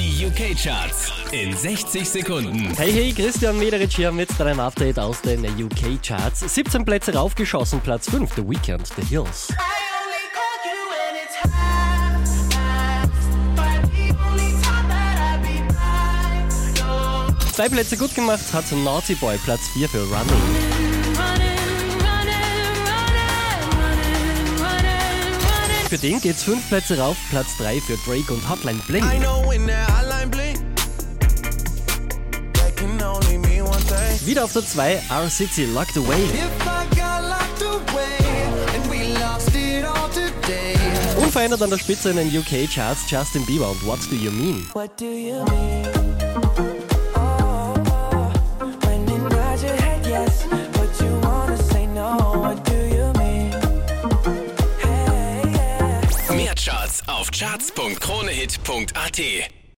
Die UK-Charts in 60 Sekunden. Hey, hey, Christian Mederich hier mit deinem Update aus den UK-Charts. 17 Plätze raufgeschossen, Platz 5, The Weekend, The Hills. Zwei Plätze gut gemacht hat Naughty Boy, Platz 4 für Running. Für den geht's fünf Plätze rauf, Platz 3 für Drake und Hotline Bling. I know when that hotline bling, Wieder auf der 2, Our City, Locked Away. Unverändert an der Spitze in den UK-Charts, Justin Bieber und What Do You Mean? what do you mean? Oh, oh, head yes, no. Do you mean? Hey, yeah. Mehr Charts auf charts.kronehit.at.